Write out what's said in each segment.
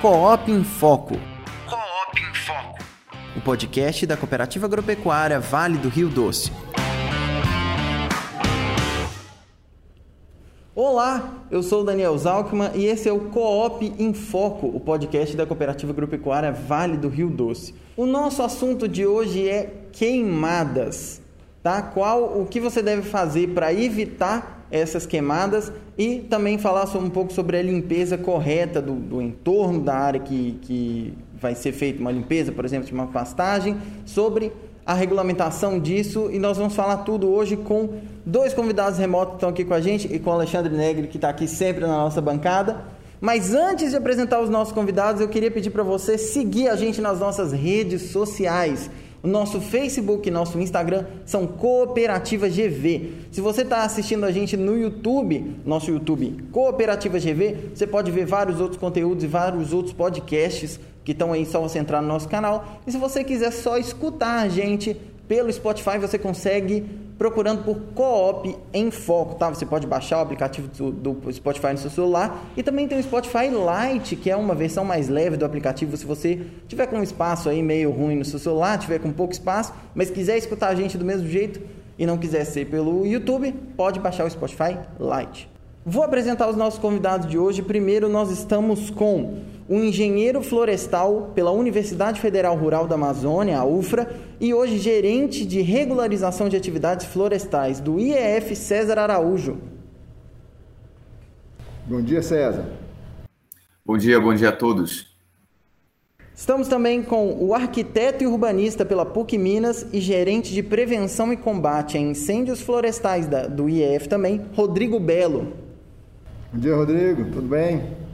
Coop em Foco. Coop em Foco. O podcast da Cooperativa Agropecuária Vale do Rio Doce. Olá, eu sou o Daniel Zalkman e esse é o Coop em Foco, o podcast da Cooperativa Agropecuária Vale do Rio Doce. O nosso assunto de hoje é queimadas, tá? Qual o que você deve fazer para evitar essas queimadas e também falar um pouco sobre a limpeza correta do, do entorno da área que, que vai ser feita uma limpeza, por exemplo, de uma pastagem, sobre a regulamentação disso e nós vamos falar tudo hoje com dois convidados remotos que estão aqui com a gente e com o Alexandre Negri, que está aqui sempre na nossa bancada. Mas antes de apresentar os nossos convidados, eu queria pedir para você seguir a gente nas nossas redes sociais. Nosso Facebook e nosso Instagram são Cooperativa GV. Se você está assistindo a gente no YouTube, nosso YouTube Cooperativa GV, você pode ver vários outros conteúdos e vários outros podcasts que estão aí só você entrar no nosso canal. E se você quiser só escutar a gente pelo Spotify, você consegue procurando por Coop em Foco, tá? Você pode baixar o aplicativo do, do, Spotify no seu celular e também tem o Spotify Lite, que é uma versão mais leve do aplicativo. Se você tiver com um espaço aí meio ruim no seu celular, tiver com pouco espaço, mas quiser escutar a gente do mesmo jeito e não quiser ser pelo YouTube, pode baixar o Spotify Lite. Vou apresentar os nossos convidados de hoje. Primeiro, nós estamos com um engenheiro florestal pela Universidade Federal Rural da Amazônia, a UFRA, e hoje gerente de regularização de atividades florestais do IEF César Araújo. Bom dia, César. Bom dia, bom dia a todos. Estamos também com o arquiteto e urbanista pela PUC Minas e gerente de prevenção e combate a incêndios florestais da, do IEF também, Rodrigo Belo. Bom dia, Rodrigo. Tudo bem?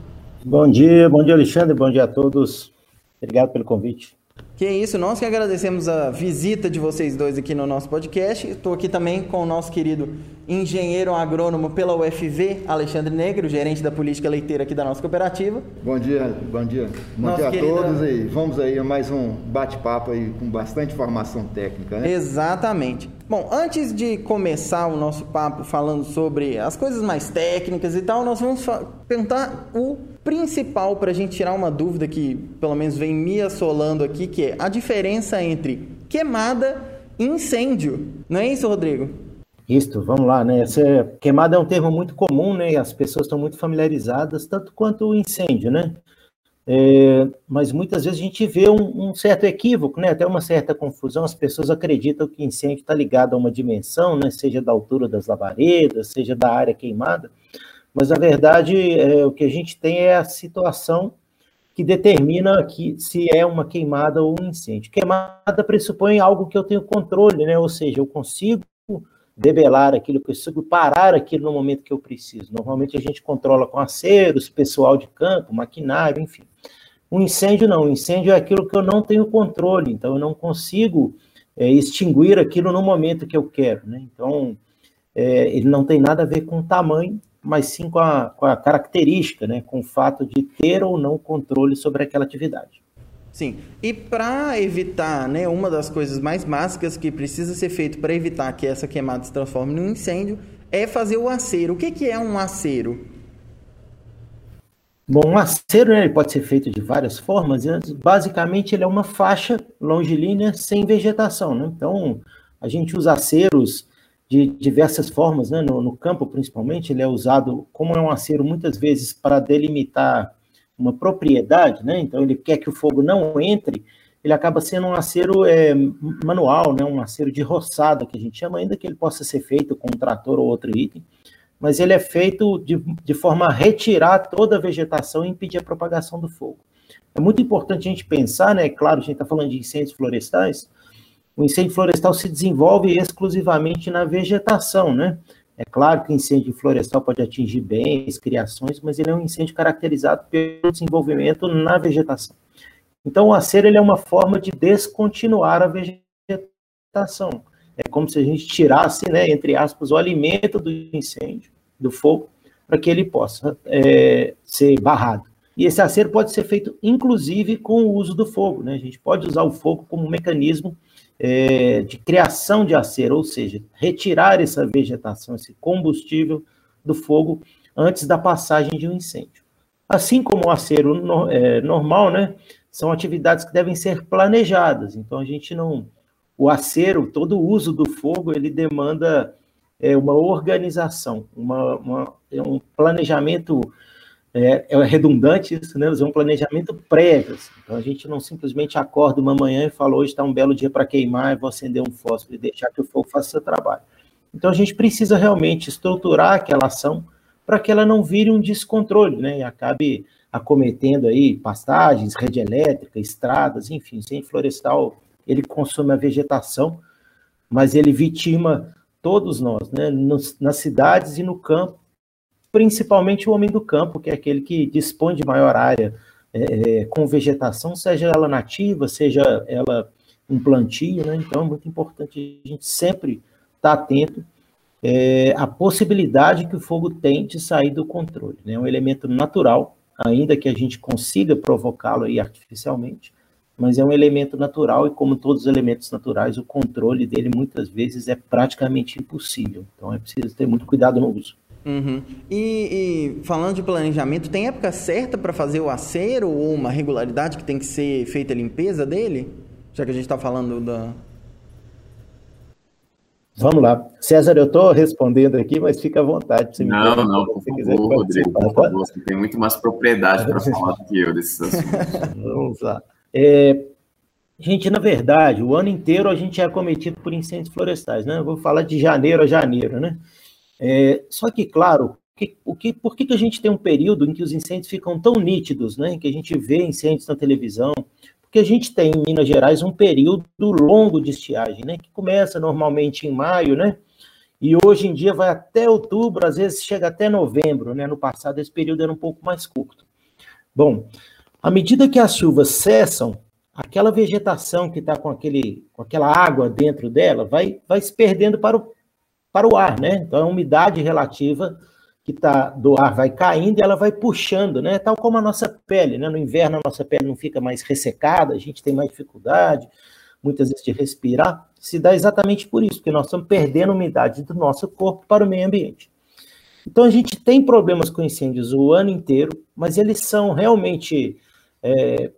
Bom dia, bom dia Alexandre, bom dia a todos. Obrigado pelo convite. Que isso, nós que agradecemos a visita de vocês dois aqui no nosso podcast. Estou aqui também com o nosso querido engenheiro agrônomo pela UFV, Alexandre Negro, gerente da política leiteira aqui da nossa cooperativa. Bom dia, bom dia. Bom Nosso dia a querido... todos e vamos aí a mais um bate-papo aí com bastante informação técnica, né? Exatamente. Bom, antes de começar o nosso papo falando sobre as coisas mais técnicas e tal, nós vamos perguntar o principal para a gente tirar uma dúvida que pelo menos vem me assolando aqui, que é a diferença entre queimada e incêndio. Não é isso, Rodrigo? Isso, vamos lá, né? Essa queimada é um termo muito comum, né? As pessoas estão muito familiarizadas, tanto quanto o incêndio, né? É, mas muitas vezes a gente vê um, um, certo equívoco, né? Até uma certa confusão. As pessoas acreditam que incêndio está ligado a uma dimensão, né? Seja da altura das labaredas, seja da área queimada. Mas na verdade, é, o que a gente tem é a situação que determina que se é uma queimada ou um incêndio. Queimada pressupõe algo que eu tenho controle, né? Ou seja, eu consigo debelar aquilo, eu consigo parar aquilo no momento que eu preciso. Normalmente a gente controla com aceros, pessoal de campo, maquinário, enfim. Um incêndio não, um incêndio é aquilo que eu não tenho controle, então eu não consigo é, extinguir aquilo no momento que eu quero, né? Então, é, ele não tem nada a ver com o tamanho, mas sim com a, com a característica, né? Com o fato de ter ou não controle sobre aquela atividade. Sim. E para evitar, né, uma das coisas mais básicas que precisa ser feito para evitar que essa queimada se transforme num incêndio é fazer o acero. O que, que é um acero? Bom, um acero né, ele pode ser feito de várias formas. Basicamente, ele é uma faixa longilínea sem vegetação. Né? Então, a gente usa aceros de diversas formas, né? no, no campo principalmente. Ele é usado, como é um acero, muitas vezes para delimitar uma propriedade, né? Então ele quer que o fogo não entre, ele acaba sendo um acero é, manual, né? Um acero de roçada que a gente chama, ainda que ele possa ser feito com um trator ou outro item, mas ele é feito de, de forma a retirar toda a vegetação e impedir a propagação do fogo. É muito importante a gente pensar, né? Claro, a gente está falando de incêndios florestais. O incêndio florestal se desenvolve exclusivamente na vegetação, né? É claro que o incêndio florestal pode atingir bens, criações, mas ele é um incêndio caracterizado pelo desenvolvimento na vegetação. Então, o acero ele é uma forma de descontinuar a vegetação. É como se a gente tirasse, né, entre aspas, o alimento do incêndio, do fogo, para que ele possa é, ser barrado. E esse acero pode ser feito, inclusive, com o uso do fogo. Né? A gente pode usar o fogo como um mecanismo é, de criação de acero, ou seja, retirar essa vegetação, esse combustível do fogo antes da passagem de um incêndio. Assim como o acero no, é, normal, né? São atividades que devem ser planejadas. Então a gente não. O acero, todo o uso do fogo, ele demanda é, uma organização, uma, uma, é um planejamento é, é redundante isso, né? É um planejamento prévio. Assim. Então a gente não simplesmente acorda uma manhã e fala hoje está um belo dia para queimar, vou acender um fósforo e deixar que o fogo faça seu trabalho. Então a gente precisa realmente estruturar aquela ação para que ela não vire um descontrole, né? E acabe acometendo aí pastagens, rede elétrica, estradas, enfim, sem florestal, ele consome a vegetação, mas ele vitima todos nós, né? Nos, nas cidades e no campo, principalmente o homem do campo, que é aquele que dispõe de maior área é, é, com vegetação, seja ela nativa, seja ela um plantio, né? Então é muito importante a gente sempre estar tá atento é, à possibilidade que o fogo tem de sair do controle. Né? É um elemento natural, ainda que a gente consiga provocá-lo artificialmente, mas é um elemento natural e como todos os elementos naturais, o controle dele muitas vezes é praticamente impossível. Então é preciso ter muito cuidado no uso. Uhum. E, e, falando de planejamento, tem época certa para fazer o acero ou uma regularidade que tem que ser feita a limpeza dele? Já que a gente está falando da. Vamos lá. César, eu estou respondendo aqui, mas fica à vontade. Se não, não, por favor, Rodrigo, por favor. Você tem muito mais propriedade para falar do que eu desses assuntos. Vamos lá. É, gente, na verdade, o ano inteiro a gente é acometido por incêndios florestais, né? Eu vou falar de janeiro a janeiro, né? É, só que, claro, que, o que, por que, que a gente tem um período em que os incêndios ficam tão nítidos, né? Que a gente vê incêndios na televisão? Porque a gente tem em Minas Gerais um período longo de estiagem, né? Que começa normalmente em maio, né? E hoje em dia vai até outubro, às vezes chega até novembro, né? No passado esse período era um pouco mais curto. Bom, à medida que as chuvas cessam, aquela vegetação que está com, aquele, com aquela água dentro dela vai, vai se perdendo para o, para o ar, né? Então a umidade relativa que tá do ar vai caindo e ela vai puxando, né? Tal como a nossa pele, né? No inverno a nossa pele não fica mais ressecada, a gente tem mais dificuldade, muitas vezes de respirar, se dá exatamente por isso, porque nós estamos perdendo umidade do nosso corpo para o meio ambiente. Então a gente tem problemas com incêndios o ano inteiro, mas eles são realmente é,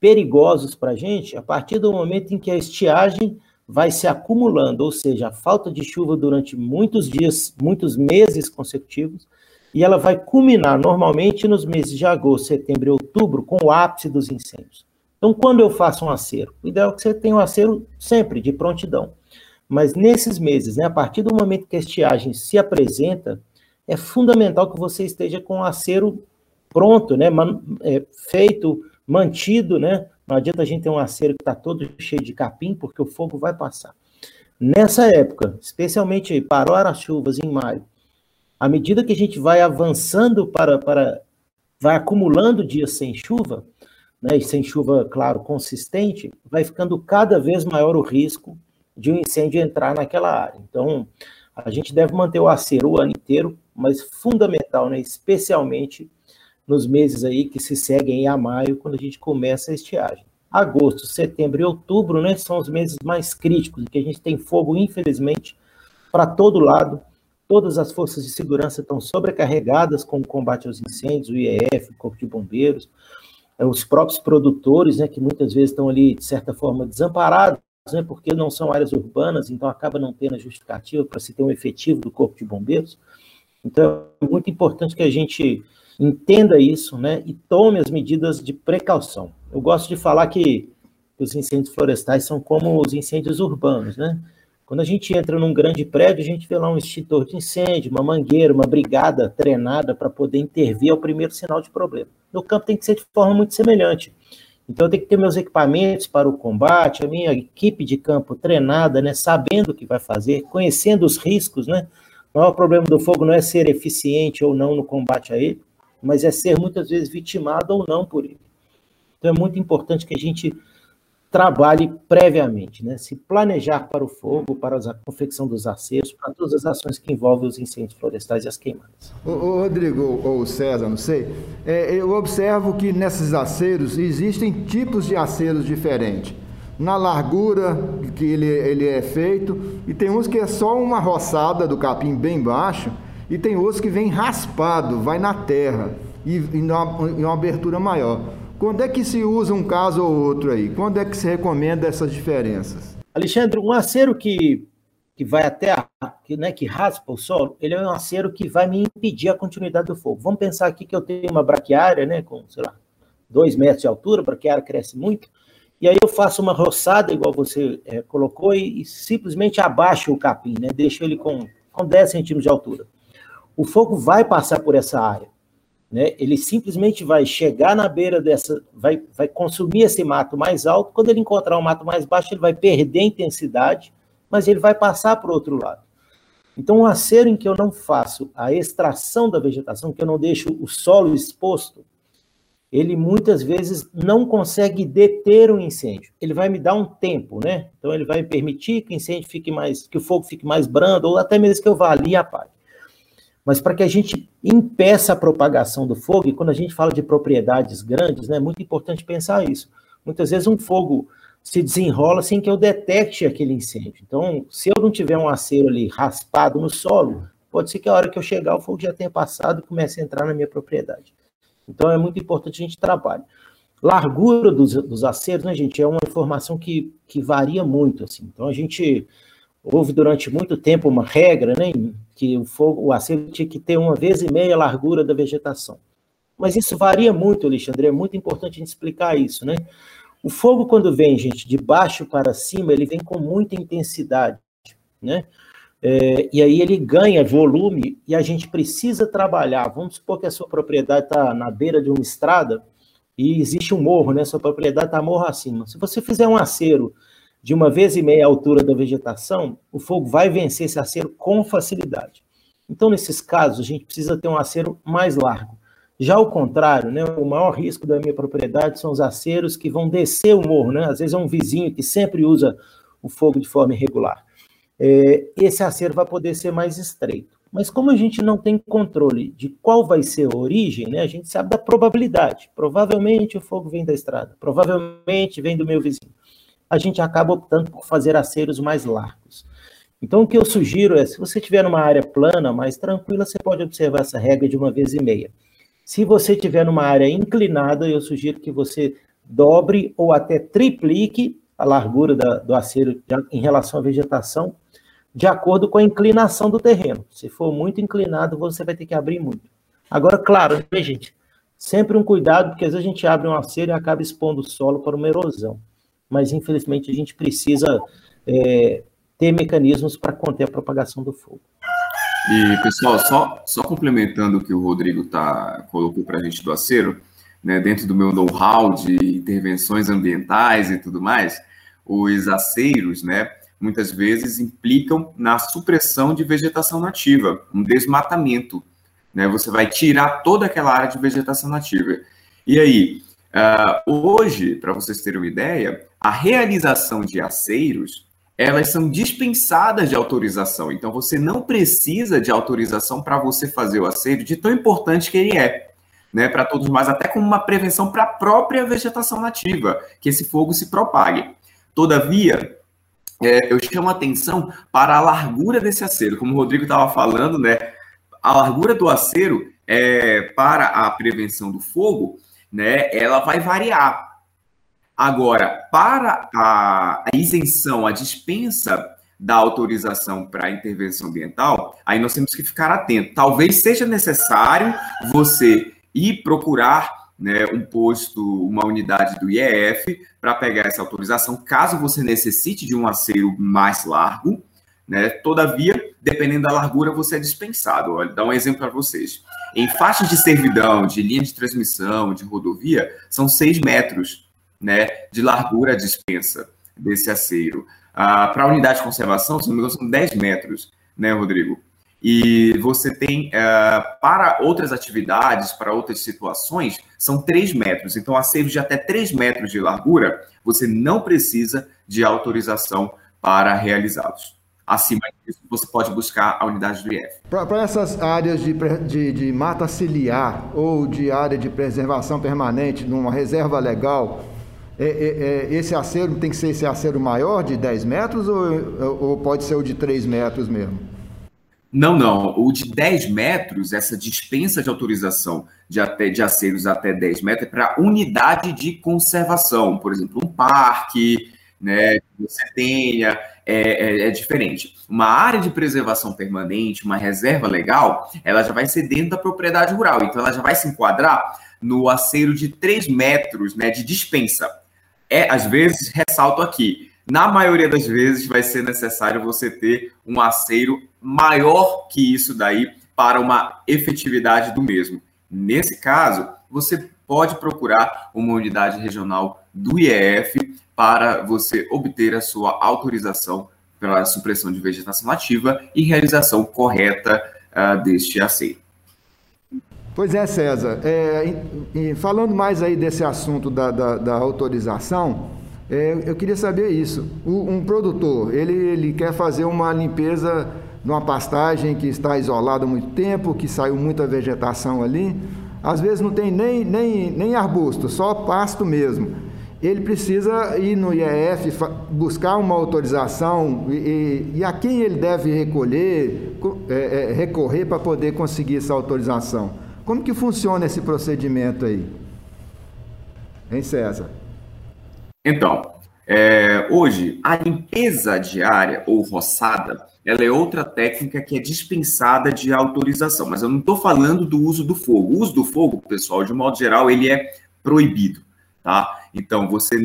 perigosos para a gente a partir do momento em que a estiagem vai se acumulando, ou seja, a falta de chuva durante muitos dias, muitos meses consecutivos, e ela vai culminar normalmente nos meses de agosto, setembro e outubro, com o ápice dos incêndios. Então, quando eu faço um acero, o ideal é que você tenha um acero sempre, de prontidão. Mas nesses meses, né, a partir do momento que a estiagem se apresenta, é fundamental que você esteja com o acero pronto, né, é, feito, mantido, né, não adianta a gente ter um acero que está todo cheio de capim, porque o fogo vai passar. Nessa época, especialmente para as chuvas em maio, à medida que a gente vai avançando para, para vai acumulando dias sem chuva, né, e sem chuva, claro, consistente, vai ficando cada vez maior o risco de um incêndio entrar naquela área. Então, a gente deve manter o acero o ano inteiro, mas fundamental, né, especialmente nos meses aí que se seguem a maio, quando a gente começa a estiagem. Agosto, setembro e outubro, né, são os meses mais críticos, que a gente tem fogo, infelizmente, para todo lado. Todas as forças de segurança estão sobrecarregadas com o combate aos incêndios, o IEF, o Corpo de Bombeiros, é, os próprios produtores, né, que muitas vezes estão ali, de certa forma, desamparados, né, porque não são áreas urbanas, então acaba não tendo a justificativa para se ter um efetivo do Corpo de Bombeiros. Então, é muito importante que a gente entenda isso, né, e tome as medidas de precaução. Eu gosto de falar que os incêndios florestais são como os incêndios urbanos, né? Quando a gente entra num grande prédio, a gente vê lá um extintor de incêndio, uma mangueira, uma brigada treinada para poder intervir ao primeiro sinal de problema. No campo tem que ser de forma muito semelhante. Então eu tenho que ter meus equipamentos para o combate, a minha equipe de campo treinada, né, sabendo o que vai fazer, conhecendo os riscos, né? O maior problema do fogo não é ser eficiente ou não no combate a ele, mas é ser muitas vezes vitimado ou não por ele. Então é muito importante que a gente trabalhe previamente, né? se planejar para o fogo, para a confecção dos aceros, para todas as ações que envolvem os incêndios florestais e as queimadas. O, Rodrigo ou César, não sei, é, eu observo que nesses aceros existem tipos de aceros diferentes. Na largura que ele, ele é feito, e tem uns que é só uma roçada do capim bem baixo, e tem outros que vem raspado, vai na terra. e, e uma, uma abertura maior. Quando é que se usa um caso ou outro aí? Quando é que se recomenda essas diferenças? Alexandre, um acero que, que vai até a, que, né, que raspa o solo, ele é um acero que vai me impedir a continuidade do fogo. Vamos pensar aqui que eu tenho uma braquiária, né, com, sei lá, dois metros de altura, a braquiária cresce muito, e aí eu faço uma roçada, igual você é, colocou, e, e, simplesmente abaixo o capim, né, deixo ele com, com 10 centímetros de altura. O fogo vai passar por essa área. Né? Ele simplesmente vai chegar na beira dessa, vai, vai consumir esse mato mais alto. Quando ele encontrar um mato mais baixo, ele vai perder intensidade, mas ele vai passar para o outro lado. Então, um acero em que eu não faço a extração da vegetação, que eu não deixo o solo exposto, ele muitas vezes não consegue deter o um incêndio. Ele vai me dar um tempo, né? Então ele vai permitir que o incêndio fique mais, que o fogo fique mais brando, ou até mesmo que eu vá ali e apague mas para que a gente impeça a propagação do fogo, e quando a gente fala de propriedades grandes, né, é muito importante pensar isso. Muitas vezes um fogo se desenrola sem que eu detecte aquele incêndio. Então, se eu não tiver um acero ali raspado no solo, pode ser que a hora que eu chegar o fogo já tenha passado e comece a entrar na minha propriedade. Então, é muito importante a gente trabalhar. Largura dos, dos aceros, né, gente, é uma informação que, que varia muito, assim. Então, a gente houve durante muito tempo uma regra, né, que o fogo, o acero tinha que ter uma vez e meia a largura da vegetação. Mas isso varia muito, Alexandre, é muito importante a gente explicar isso, né? O fogo, quando vem, gente, de baixo para cima, ele vem com muita intensidade, né? É, e aí ele ganha volume e a gente precisa trabalhar. Vamos supor que a sua propriedade está na beira de uma estrada e existe um morro, né? Sua propriedade está morro acima. Se você fizer um acero de uma vez e meia a altura da vegetação, o fogo vai vencer esse acero com facilidade. Então, nesses casos, a gente precisa ter um acero mais largo. Já ao contrário, né, o maior risco da minha propriedade são os aceros que vão descer o morro. Né? Às vezes é um vizinho que sempre usa o fogo de forma irregular. É, esse acero vai poder ser mais estreito. Mas como a gente não tem controle de qual vai ser a origem, né, a gente sabe da probabilidade. Provavelmente o fogo vem da estrada, provavelmente vem do meu vizinho a gente acaba optando por fazer aceros mais largos. Então, o que eu sugiro é, se você estiver numa área plana, mais tranquila, você pode observar essa regra de uma vez e meia. Se você estiver numa área inclinada, eu sugiro que você dobre ou até triplique a largura da, do acero em relação à vegetação, de acordo com a inclinação do terreno. Se for muito inclinado, você vai ter que abrir muito. Agora, claro, né, gente? Sempre um cuidado, porque às vezes a gente abre um acero e acaba expondo o solo para uma erosão mas infelizmente a gente precisa é, ter mecanismos para conter a propagação do fogo. E, pessoal, só, só complementando o que o Rodrigo tá, colocou para a gente do acero, né, dentro do meu know-how de intervenções ambientais e tudo mais, os aceiros, né, muitas vezes implicam na supressão de vegetação nativa, um desmatamento. Né, você vai tirar toda aquela área de vegetação nativa. E aí, uh, hoje, para vocês terem uma ideia, a realização de aceiros, elas são dispensadas de autorização. Então, você não precisa de autorização para você fazer o aceiro, de tão importante que ele é. Né, para todos nós, até como uma prevenção para a própria vegetação nativa, que esse fogo se propague. Todavia, é, eu chamo a atenção para a largura desse acero. Como o Rodrigo estava falando, né, a largura do acero é, para a prevenção do fogo, né, ela vai variar. Agora, para a, isenção, a dispensa da autorização para intervenção ambiental, aí nós temos que ficar atento. Talvez seja necessário você ir procurar né, um posto, uma unidade do IEF para pegar essa autorização, caso você necessite de um aceiro mais largo. Né? Todavia, dependendo da largura, você é dispensado. Olha, dá um exemplo para vocês. Em faixas de servidão, de linha de transmissão, de rodovia, são 6 metros né, de largura dispensa desse aceiro. Ah, Para a unidade de conservação, se não me engano, são 10 metros, né, Rodrigo? E você tem, ah, para outras atividades, para outras situações, são 3 metros. Então, aceiros de até 3 metros de largura, você não precisa de autorização para realizá-los. Acima disso, você pode buscar a unidade do IF. Para essas áreas de, de, de mata ciliar ou de área de preservação permanente, numa reserva legal, é, é, é, esse acero tem que ser esse acero maior de 10 metros ou, ou pode ser o de 3 metros mesmo? Não, não. O de 10 metros, essa dispensa de autorização de, até, de aceros até 10 metros é para unidade de conservação. Por exemplo, um parque, né, que você tenha, é, é, é, diferente. Uma área de preservação permanente, uma reserva legal, ela já vai ser dentro da propriedade rural. Então, ela já vai se enquadrar no aceiro de 3 metros né, de dispensa. É, às vezes, ressalto aqui, na maioria das vezes vai ser necessário você ter um aceiro maior que isso daí para uma efetividade do mesmo. Nesse caso, você pode procurar uma unidade regional do IEF para você obter a sua autorização pela supressão de vegetação nativa e realização correta uh, deste aceiro. Pois é, César. É, e falando mais aí desse assunto da, da, da autorização, é, eu queria saber isso. O, um produtor, ele, ele quer fazer uma limpeza numa pastagem que está isolada há muito tempo, que saiu muita vegetação ali, às vezes não tem nem, nem, nem arbusto, só pasto mesmo. Ele precisa ir no IEF buscar uma autorização e, e, a quem ele deve recolher, é, é, recorrer para poder conseguir essa autorização. Como que funciona esse procedimento aí? Hein, César? Então, é, hoje, a limpeza diária ou roçada, ela é outra técnica que é dispensada de autorização, mas eu não estou falando do uso do fogo. O uso do fogo, pessoal, de modo geral, ele é proibido, tá? Então, você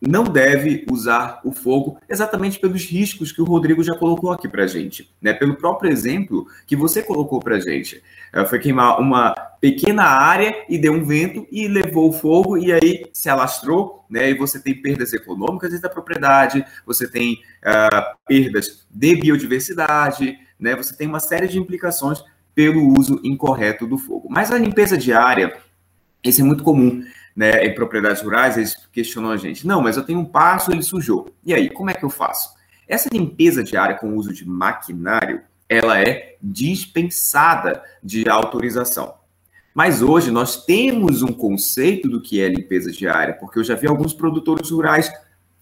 não deve usar o fogo exatamente pelos riscos que o Rodrigo já colocou aqui para gente, né? Pelo próprio exemplo que você colocou para gente, é, foi queimar uma pequena área e deu um vento e levou o fogo e aí se alastrou, né? E você tem perdas econômicas da propriedade, você tem uh, perdas de biodiversidade, né? Você tem uma série de implicações pelo uso incorreto do fogo. Mas a limpeza diária, isso é muito comum né, em propriedades rurais, eles questionam a gente. Não, mas eu tenho um passo, ele sujou. E aí, como é que eu faço? Essa limpeza diária com o uso de maquinário, ela é dispensada de autorização. Mas hoje nós temos um conceito do que é limpeza diária, porque eu já vi alguns produtores rurais.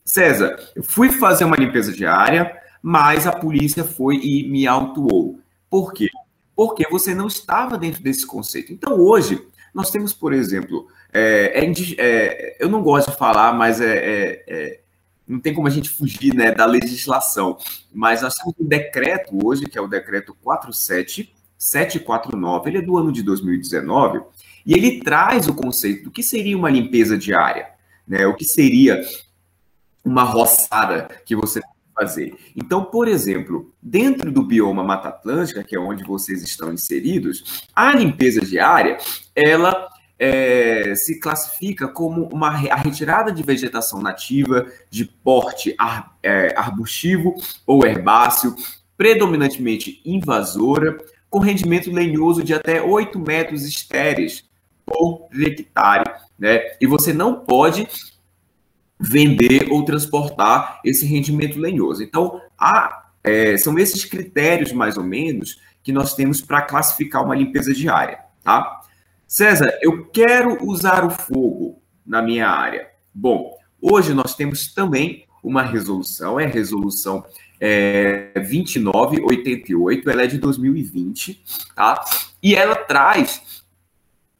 César, eu fui fazer uma limpeza diária, mas a polícia foi e me autuou. Por quê? Porque você não estava dentro desse conceito. Então hoje nós temos, por exemplo, é, é, é, eu não gosto de falar, mas é, é, é, não tem como a gente fugir né, da legislação. Mas nós temos um decreto hoje, que é o decreto 47749, ele é do ano de 2019, e ele traz o conceito do que seria uma limpeza diária, né? O que seria uma roçada que você fazer. Então, por exemplo, dentro do bioma Mata Atlântica, que é onde vocês estão inseridos, a limpeza diária, ela é, se classifica como uma, a retirada de vegetação nativa de porte ar, é, arbustivo ou herbáceo, predominantemente invasora, com rendimento lenhoso de até 8 metros estéreis por hectare. Né? E você não pode vender ou transportar esse rendimento lenhoso. Então, há, é, são esses critérios, mais ou menos, que nós temos para classificar uma limpeza diária. Tá? César, eu quero usar o fogo na minha área. Bom, hoje nós temos também uma resolução, é a resolução é, 2988, ela é de 2020, tá? E ela traz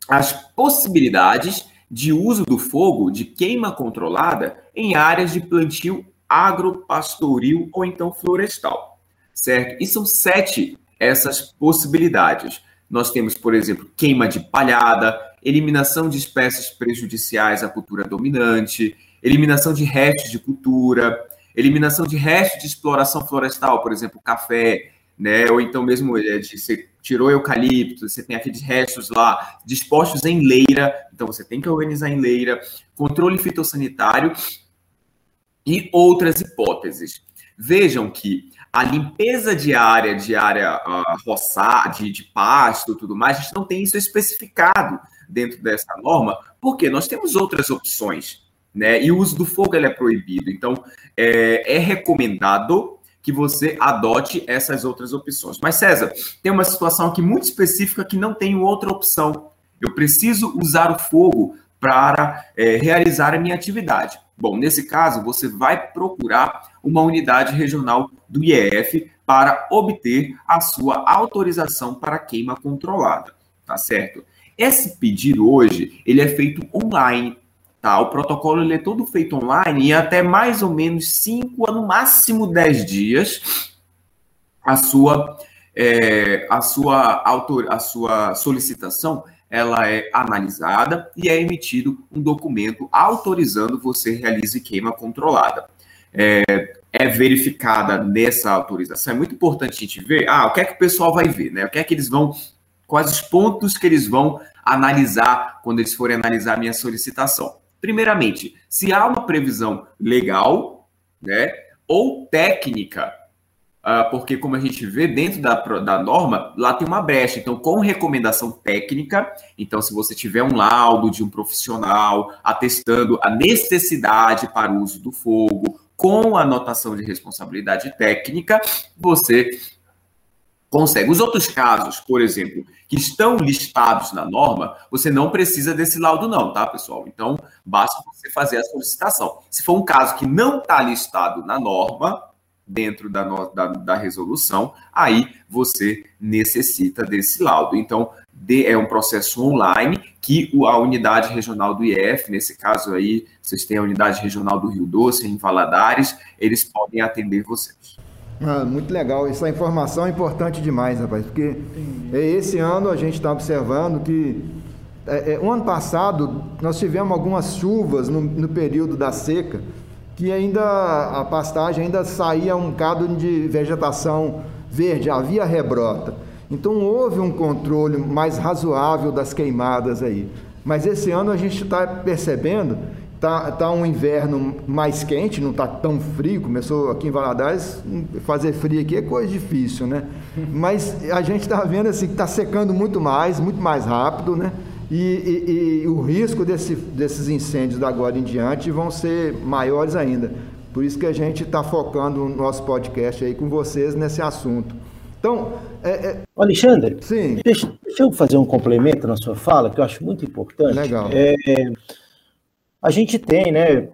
as possibilidades de uso do fogo de queima controlada em áreas de plantio agropastoril ou então florestal, certo? E são sete essas possibilidades. Nós temos, por exemplo, queima de palhada, eliminação de espécies prejudiciais à cultura dominante, eliminação de restos de cultura, eliminação de restos de exploração florestal, por exemplo, café, né? Ou então mesmo é, de você tirou eucalipto, você tem aqueles restos lá dispostos em leira, então você tem que organizar em leira, controle fitossanitário e outras hipóteses. Vejam que a limpeza diária, de área uh, roçar, de, de pasto tudo mais, a gente não tem isso especificado dentro dessa norma, porque nós temos outras opções, né? E o uso do fogo é proibido. Então, é, é recomendado que você adote essas outras opções. Mas, César, tem uma situação aqui muito específica que não tem outra opção. Eu preciso usar o fogo para é, realizar a minha atividade. Bom, nesse caso, você vai procurar uma unidade regional do IEF para obter a sua autorização para queima controlada, tá certo? Esse pedido hoje, ele é feito online, tá? O protocolo ele é todo feito online e até mais ou menos 5 no máximo 10 dias a sua é, a sua autor, a sua solicitação ela é analisada e é emitido um documento autorizando você realize queima controlada. É, é, verificada nessa autorização. É muito importante a gente ver, ah, o que é que o pessoal vai ver, né? O que é que eles vão, quais os pontos que eles vão analisar quando eles forem analisar a minha solicitação. Primeiramente, se há uma previsão legal, né, ou técnica Uh, porque, como a gente vê dentro da, da norma, lá tem uma brecha. Então, com recomendação técnica, então, se você tiver um laudo de um profissional atestando a necessidade para o uso do fogo, com a anotação de responsabilidade técnica, você consegue. Os outros casos, por exemplo, que estão listados na norma, você não precisa desse laudo, não, tá, pessoal? Então, basta você fazer a solicitação. Se for um caso que não está listado na norma, dentro da, da, da, resolução, aí você necessita desse laudo. Então, de, é um processo online que a unidade regional do IF, nesse caso aí, vocês têm a unidade regional do Rio Doce, em Valadares, eles podem atender vocês. Ah, muito legal, essa informação é importante demais, rapaz, porque esse ano a gente está observando que é, é, o ano passado nós tivemos algumas chuvas no, no período da seca, que ainda a pastagem ainda saía um bocado de vegetação verde, havia rebrota. Então houve um controle mais razoável das queimadas aí. Mas esse ano a gente está percebendo, tá, tá um inverno mais quente, não está tão frio. Começou aqui em Valadares, fazer frio aqui é coisa difícil, né? Mas a gente está vendo assim que está secando muito mais, muito mais rápido, né? E, e, e, o risco desse, desses incêndios da agora em diante vão ser maiores ainda. Por isso que a gente está focando o nosso podcast aí com vocês nesse assunto. Então, é, é... Alexandre, Sim. Deixa, deixa, eu fazer um complemento na sua fala, que eu acho muito importante. Legal. É, a gente tem, né?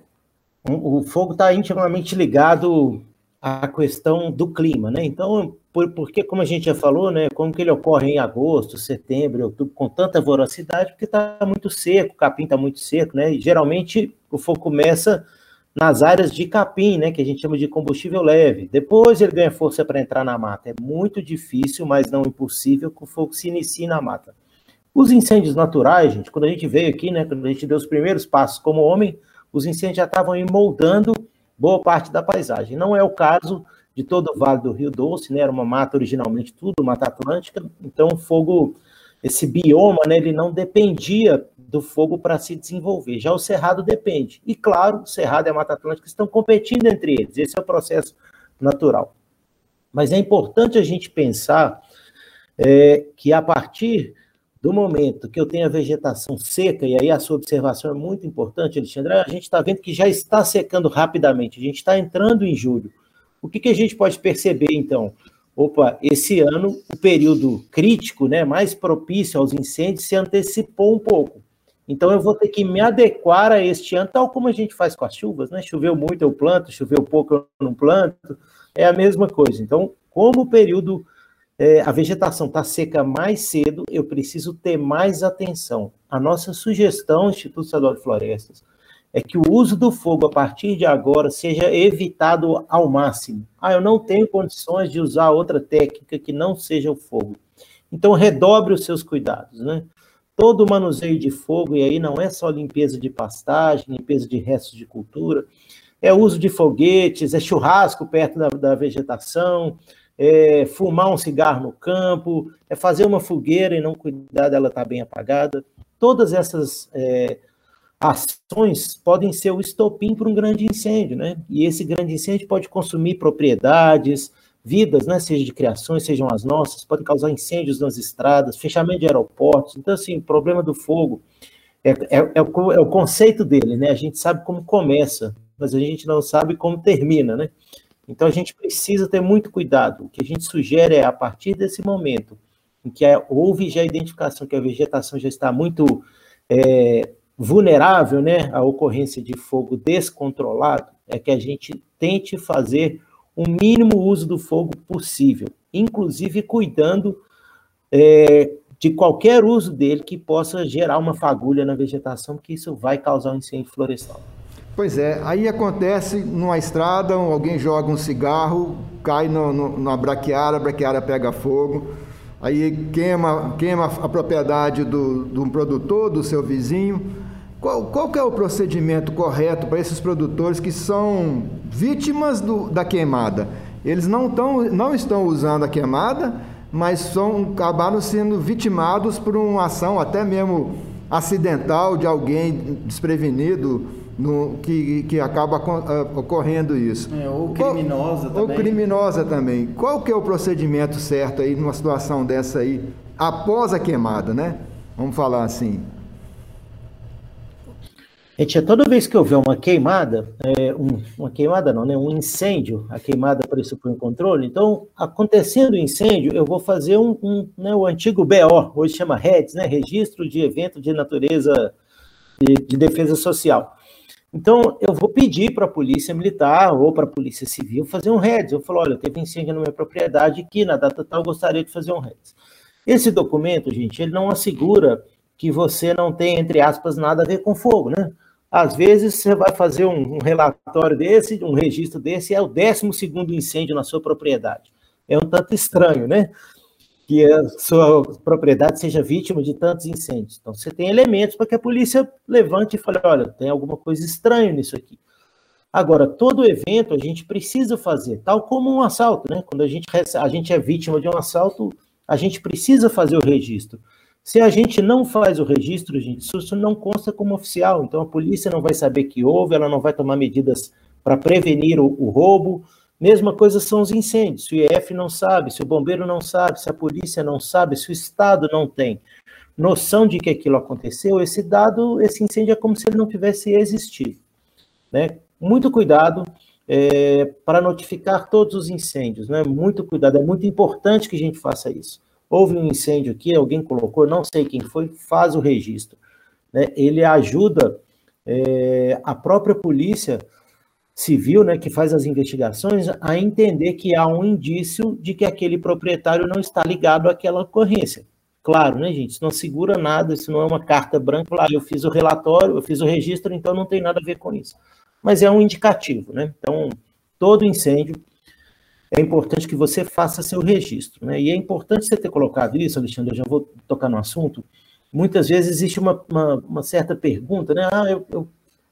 O fogo está intimamente ligado à questão do clima, né? Então, por, porque, como a gente já falou, né, como que ele ocorre em agosto, setembro, outubro, com tanta voracidade, porque está muito seco, o capim está muito seco, né, e geralmente o fogo começa nas áreas de capim, né, que a gente chama de combustível leve. Depois ele ganha força para entrar na mata. É muito difícil, mas não impossível, que o fogo se inicie na mata. Os incêndios naturais, gente, quando a gente veio aqui, né, quando a gente deu os primeiros passos como homem, os incêndios já estavam moldando boa parte da paisagem. Não é o caso de todo o Vale do Rio Doce, né? Era uma mata originalmente tudo, Mata Atlântica. Então o fogo, esse bioma, né, ele não dependia do fogo para se desenvolver. Já o cerrado depende. E claro, o cerrado e a Mata Atlântica estão competindo entre eles. Esse é o processo natural. Mas é importante a gente pensar é, que a partir do momento que eu tenho a vegetação seca, e aí a sua observação é muito importante, Alexandre, a gente está vendo que já está secando rapidamente, a gente está entrando em julho. O que, que a gente pode perceber, então? Opa, esse ano o período crítico, né, mais propício aos incêndios, se antecipou um pouco. Então eu vou ter que me adequar a este ano, tal como a gente faz com as chuvas, né? Choveu muito, eu planto, choveu pouco, eu não planto. É a mesma coisa. Então, como o período, é, a vegetação está seca mais cedo, eu preciso ter mais atenção. A nossa sugestão, Instituto Estadual de Florestas, é que o uso do fogo a partir de agora seja evitado ao máximo. Ah, eu não tenho condições de usar outra técnica que não seja o fogo. Então, redobre os seus cuidados, né? Todo manuseio de fogo, e aí não é só limpeza de pastagem, limpeza de restos de cultura, é uso de foguetes, é churrasco perto da, da vegetação, é fumar um cigarro no campo, é fazer uma fogueira e não cuidar dela estar tá bem apagada. Todas essas é, ações podem ser o estopim para um grande incêndio, né? E esse grande incêndio pode consumir propriedades, vidas, né? Seja de criações, sejam as nossas, pode causar incêndios nas estradas, fechamento de aeroportos. Então, assim, problema do fogo é, é, é, o, é o conceito dele, né? A gente sabe como começa, mas a gente não sabe como termina, né? Então, a gente precisa ter muito cuidado. O que a gente sugere é, a partir desse momento, em que houve já a identificação que a vegetação já está muito é, vulnerável né, à ocorrência de fogo descontrolado é que a gente tente fazer o mínimo uso do fogo possível, inclusive cuidando é, de qualquer uso dele que possa gerar uma fagulha na vegetação, porque isso vai causar um incêndio florestal. Pois é, aí acontece numa estrada, alguém joga um cigarro, cai no, no, na braquiária, a braquiária pega fogo, aí queima, queima a propriedade do, do produtor, do seu vizinho. Qual, qual é o procedimento correto para esses produtores que são vítimas do, da queimada? Eles não, tão, não estão usando a queimada, mas são, acabaram sendo vitimados por uma ação até mesmo acidental de alguém desprevenido no, que, que acaba uh, ocorrendo isso. É, ou criminosa Qual, também. Ou criminosa também. Qual que é o procedimento certo aí numa situação dessa aí, após a queimada, né? Vamos falar assim. Gente, toda vez que houver uma queimada, é, um, uma queimada não, né? Um incêndio, a queimada pressupõe controle. Então, acontecendo o incêndio, eu vou fazer um, um né, o antigo BO, hoje chama REDS, né? Registro de Evento de Natureza de, de Defesa Social. Então, eu vou pedir para a Polícia Militar ou para a Polícia Civil fazer um REDS. Eu falo, olha, teve incêndio na minha propriedade aqui, na data tal, gostaria de fazer um REDS. Esse documento, gente, ele não assegura que você não tem, entre aspas, nada a ver com fogo, né? Às vezes você vai fazer um, um relatório desse, um registro desse, é o 12 segundo incêndio na sua propriedade. É um tanto estranho, né? que a sua propriedade seja vítima de tantos incêndios. Então, você tem elementos para que a polícia levante e fale: olha, tem alguma coisa estranha nisso aqui. Agora, todo evento a gente precisa fazer, tal como um assalto, né? Quando a gente, a gente é vítima de um assalto, a gente precisa fazer o registro. Se a gente não faz o registro, gente, isso não consta como oficial. Então, a polícia não vai saber que houve, ela não vai tomar medidas para prevenir o, o roubo, Mesma coisa são os incêndios. Se o IF não sabe, se o bombeiro não sabe, se a polícia não sabe, se o Estado não tem noção de que aquilo aconteceu, esse dado, esse incêndio é como se ele não tivesse existido. Né? Muito cuidado é, para notificar todos os incêndios, né? muito cuidado, é muito importante que a gente faça isso. Houve um incêndio aqui, alguém colocou, não sei quem foi, faz o registro. Né? Ele ajuda é, a própria polícia civil, né, que faz as investigações, a entender que há um indício de que aquele proprietário não está ligado àquela ocorrência. Claro, né, gente? Isso não segura nada, isso não é uma carta branca, lá, eu fiz o relatório, eu fiz o registro, então não tem nada a ver com isso. Mas é um indicativo, né? Então, todo incêndio é importante que você faça seu registro, né? E é importante você ter colocado isso, Alexandre, eu já vou tocar no assunto. Muitas vezes existe uma, uma, uma certa pergunta, né? Ah, eu, eu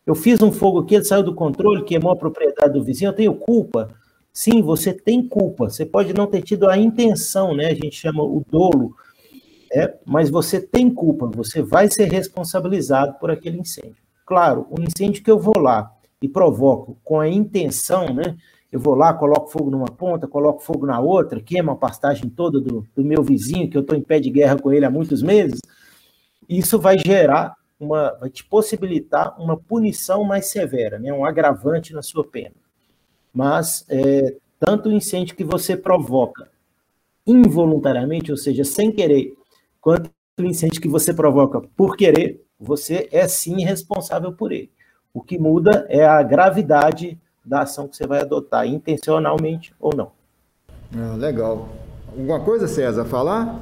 eu fiz um fogo aqui, ele saiu do controle, queimou a propriedade do vizinho, eu tenho culpa. Sim, você tem culpa. Você pode não ter tido a intenção, né? A gente chama o dolo, é, mas você tem culpa. Você vai ser responsabilizado por aquele incêndio. Claro, o incêndio que eu vou lá e provoco com a intenção, né? Eu vou lá, coloco fogo numa ponta, coloco fogo na outra, queimo a pastagem toda do, do meu vizinho, que eu estou em pé de guerra com ele há muitos meses. Isso vai gerar uma, vai te possibilitar uma punição mais severa, né? um agravante na sua pena. Mas é, tanto o incêndio que você provoca involuntariamente, ou seja, sem querer, quanto o incêndio que você provoca por querer, você é sim responsável por ele. O que muda é a gravidade da ação que você vai adotar, intencionalmente ou não. Ah, legal. Alguma coisa, César, falar?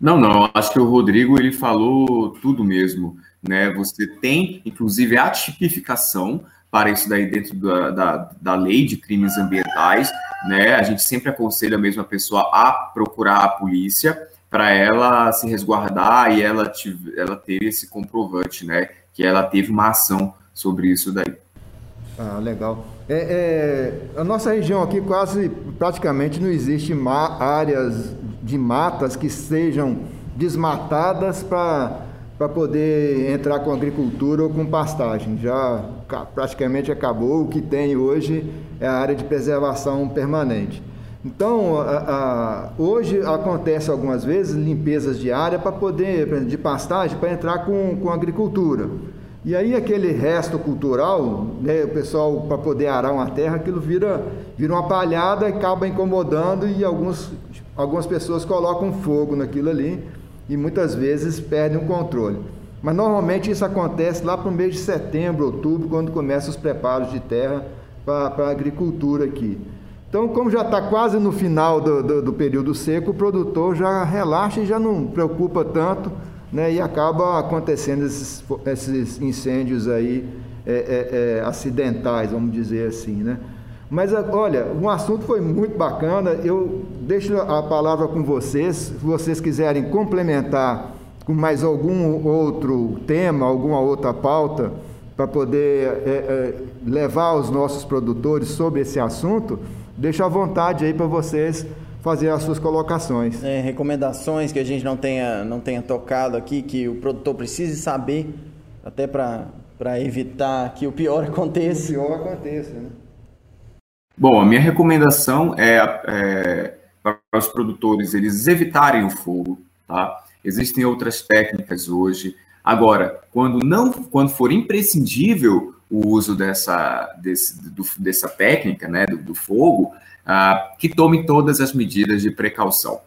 Não, não, acho que o Rodrigo ele falou tudo mesmo, né? Você tem, inclusive, a tipificação para isso daí dentro da, da, da, lei de crimes ambientais, né? A gente sempre aconselha a mesma pessoa a procurar a polícia para ela se resguardar e ela, ela ter esse comprovante, né? Que ela teve uma ação sobre isso daí. Ah, legal. É, é, a nossa região aqui quase praticamente não existe áreas de matas que sejam desmatadas para poder entrar com agricultura ou com pastagem. Já praticamente acabou. O que tem hoje é a área de preservação permanente. Então, a, a, hoje acontece algumas vezes limpezas de área para poder, de pastagem, para entrar com, com agricultura. E aí aquele resto cultural, né, o pessoal para poder arar uma terra, aquilo vira, vira uma palhada e acaba incomodando e alguns Algumas pessoas colocam fogo naquilo ali e muitas vezes perdem o controle. Mas normalmente isso acontece lá para o mês de setembro, outubro, quando começam os preparos de terra para a agricultura aqui. Então, como já está quase no final do, do, do, período seco, o produtor já relaxa e já não preocupa tanto, né? E acaba acontecendo esses, esses incêndios aí é, é, é, acidentais, vamos dizer assim, né? Mas olha, o assunto foi muito bacana. Eu deixo a palavra com vocês. Se vocês quiserem complementar com mais algum outro tema, alguma outra pauta, para poder é, é, levar os nossos produtores sobre esse assunto, deixo à vontade aí para vocês fazer as suas colocações. É, recomendações que a gente não tenha, não tenha tocado aqui, que o produtor precise saber, até para evitar que o pior aconteça. O pior aconteça, né? Bom, a minha recomendação é, é para os produtores eles evitarem o fogo, tá? Existem outras técnicas hoje. Agora, quando não, quando for imprescindível o uso dessa, desse, do, dessa técnica, né, do, do fogo, ah, que tome todas as medidas de precaução,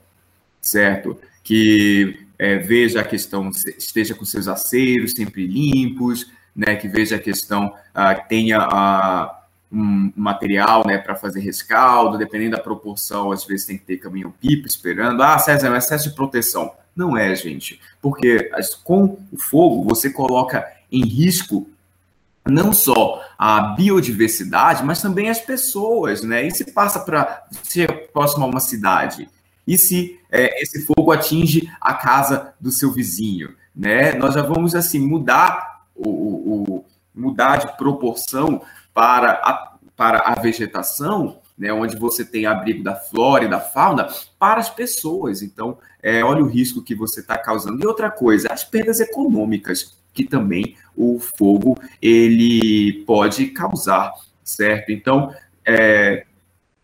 certo? Que é, veja a questão, esteja com seus aceiros sempre limpos, né, que veja a questão, ah, tenha a um material né, para fazer rescaldo, dependendo da proporção, às vezes tem que ter caminhão-pipa esperando. Ah, César, é um excesso de proteção. Não é, gente, porque com o fogo você coloca em risco não só a biodiversidade, mas também as pessoas, né? E se passa para ser próximo a uma cidade? E se é, esse fogo atinge a casa do seu vizinho, né? Nós já vamos assim mudar o, o mudar de proporção para a, para a vegetação, né, onde você tem abrigo da flora e da fauna, para as pessoas. Então, é, olha o risco que você está causando. E outra coisa, as perdas econômicas que também o fogo ele pode causar, certo? Então, é,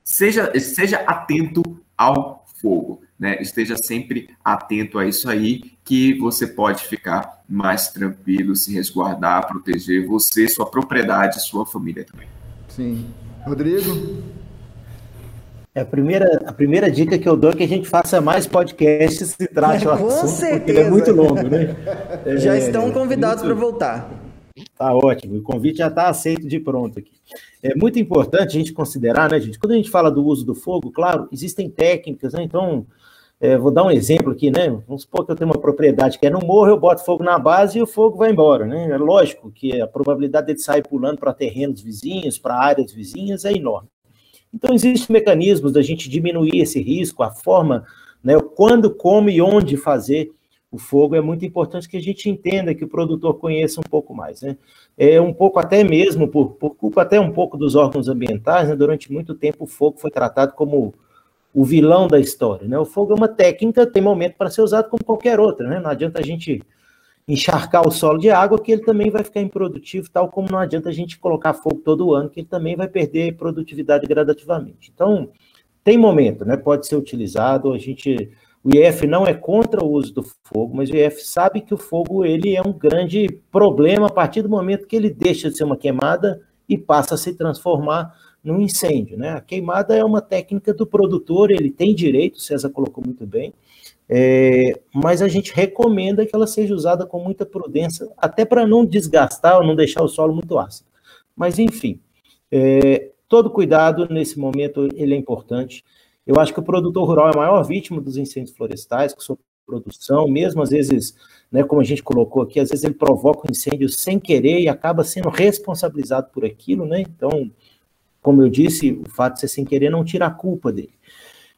seja, seja atento ao fogo, né? Esteja sempre atento a isso aí, que você pode ficar mais tranquilo, se resguardar, proteger você, sua propriedade, sua família também. Sim. Rodrigo? É a primeira, a primeira dica que eu dou é que a gente faça mais podcasts e trate é, o assunto, com certeza. porque ele é muito longo, né? Já é, estão convidados muito... para voltar. Tá ótimo, o convite já está aceito de pronto aqui. É muito importante a gente considerar, né, gente? Quando a gente fala do uso do fogo, claro, existem técnicas, né? Então, é, vou dar um exemplo aqui, né? Vamos supor que eu tenho uma propriedade que é no morro, eu boto fogo na base e o fogo vai embora, né? É lógico que a probabilidade de sair pulando para terrenos vizinhos, para áreas vizinhas, é enorme. Então, existem mecanismos da gente diminuir esse risco, a forma, né, quando, como e onde fazer o fogo. É muito importante que a gente entenda, que o produtor conheça um pouco mais, né? É um pouco até mesmo, por, por culpa até um pouco dos órgãos ambientais, né? Durante muito tempo o fogo foi tratado como o vilão da história. Né? O fogo é uma técnica, tem momento para ser usado como qualquer outra. Né? Não adianta a gente encharcar o solo de água, que ele também vai ficar improdutivo, tal como não adianta a gente colocar fogo todo ano, que ele também vai perder produtividade gradativamente. Então, tem momento, né? pode ser utilizado, a gente... O IF não é contra o uso do fogo, mas o IF sabe que o fogo ele é um grande problema a partir do momento que ele deixa de ser uma queimada e passa a se transformar no incêndio. Né? A queimada é uma técnica do produtor, ele tem direito, o César colocou muito bem, é, mas a gente recomenda que ela seja usada com muita prudência, até para não desgastar ou não deixar o solo muito ácido. Mas, enfim, é, todo cuidado nesse momento ele é importante. Eu acho que o produtor rural é a maior vítima dos incêndios florestais, com sua produção, mesmo às vezes, né, como a gente colocou aqui, às vezes ele provoca um incêndio sem querer e acaba sendo responsabilizado por aquilo, né? Então, como eu disse, o fato de ser sem querer não tira a culpa dele.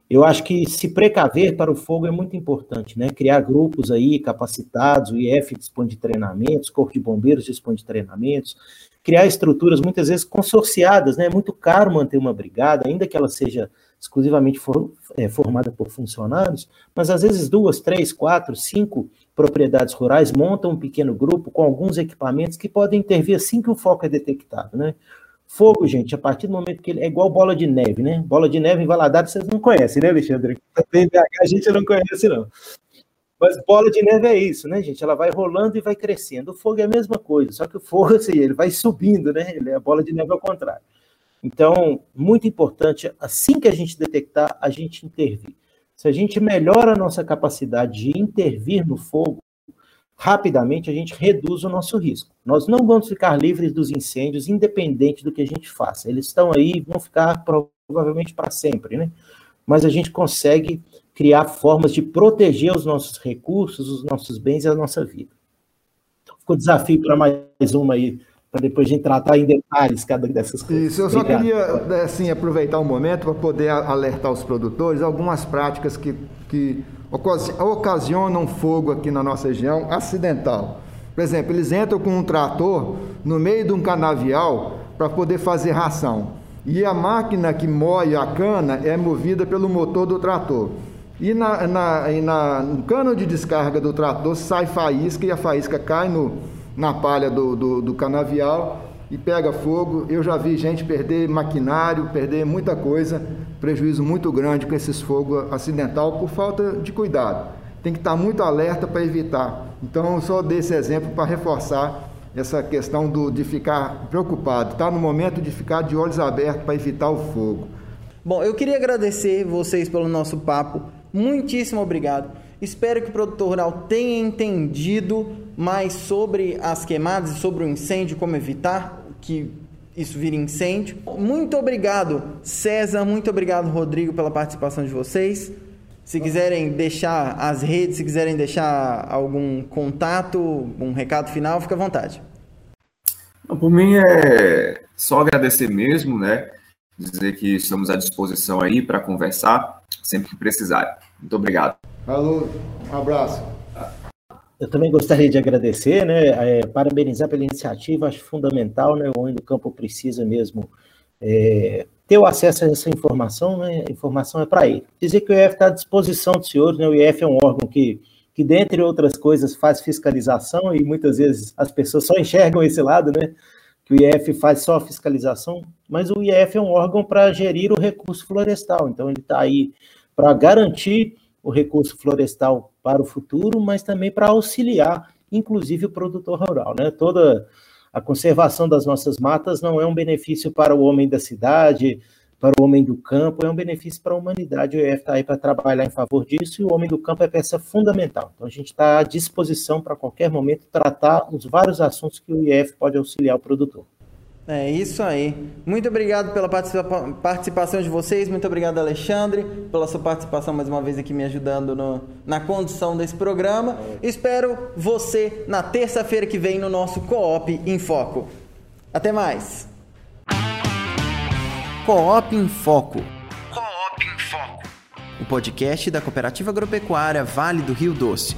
Eu acho que se precaver para o fogo é muito importante, né? Criar grupos aí capacitados, o IF dispõe de treinamentos, o Corpo de Bombeiros dispõe de treinamentos, criar estruturas muitas vezes consorciadas, né? É muito caro manter uma brigada, ainda que ela seja exclusivamente for, é, formada por funcionários, mas às vezes duas, três, quatro, cinco propriedades rurais montam um pequeno grupo com alguns equipamentos que podem intervir assim que o foco é detectado, né? Fogo, gente, a partir do momento que ele é igual bola de neve, né? Bola de neve em Valadares vocês não conhecem, né, Alexandre? a gente não conhece, não. Mas bola de neve é isso, né, gente? Ela vai rolando e vai crescendo. O fogo é a mesma coisa, só que o fogo, assim, ele vai subindo, né? Ele é a bola de neve ao contrário. Então, muito importante, assim que a gente detectar, a gente intervir. Se a gente melhora a nossa capacidade de intervir no fogo, rapidamente a gente reduz o nosso risco. Nós não vamos ficar livres dos incêndios, independente do que a gente faça. Eles estão aí e vão ficar provavelmente para sempre, né? Mas a gente consegue criar formas de proteger os nossos recursos, os nossos bens e a nossa vida. Ficou desafio para mais uma aí, para depois a gente tratar em detalhes cada dessas coisas. Isso, eu só Obrigado. queria assim, aproveitar o um momento para poder alertar os produtores algumas práticas que, que ocasionam fogo aqui na nossa região acidental. Por exemplo, eles entram com um trator no meio de um canavial para poder fazer ração. E a máquina que moe a cana é movida pelo motor do trator. E, na, na, e na, no cano de descarga do trator sai faísca e a faísca cai no, na palha do, do, do canavial e pega fogo. Eu já vi gente perder maquinário, perder muita coisa, prejuízo muito grande com esses fogos acidental por falta de cuidado. Tem que estar muito alerta para evitar. Então, só dei esse exemplo para reforçar essa questão do, de ficar preocupado. Está no momento de ficar de olhos abertos para evitar o fogo. Bom, eu queria agradecer vocês pelo nosso papo. Muitíssimo obrigado. Espero que o produtor rural tenha entendido mais sobre as queimadas e sobre o incêndio, como evitar que isso vire incêndio. Muito obrigado, César. Muito obrigado, Rodrigo, pela participação de vocês. Se quiserem deixar as redes, se quiserem deixar algum contato, um recado final, fica à vontade. Por mim é só agradecer mesmo, né? Dizer que estamos à disposição aí para conversar sempre que precisar. Muito obrigado. Alô, um abraço. Eu também gostaria de agradecer, né, é, parabenizar pela iniciativa, acho fundamental, né, o Homem do Campo precisa mesmo é, ter o acesso a essa informação, né, a informação é para ele. Dizer que o IF está à disposição dos senhores, né, o IF é um órgão que, que, dentre outras coisas, faz fiscalização e muitas vezes as pessoas só enxergam esse lado, né, que o IF faz só fiscalização, mas o IF é um órgão para gerir o recurso florestal, então ele está aí para garantir o recurso florestal para o futuro, mas também para auxiliar, inclusive, o produtor rural. Né? Toda a conservação das nossas matas não é um benefício para o homem da cidade, para o homem do campo, é um benefício para a humanidade. O EF está aí para trabalhar em favor disso e o homem do campo é peça fundamental. Então, a gente está à disposição para qualquer momento tratar os vários assuntos que o IF pode auxiliar o produtor. É isso aí. Muito obrigado pela participação de vocês. Muito obrigado, Alexandre, pela sua participação mais uma vez aqui me ajudando no, na condução desse programa. Espero você na terça-feira que vem no nosso Coop em Foco. Até mais. Coop em Foco. Coop em Foco. O podcast da Cooperativa Agropecuária Vale do Rio Doce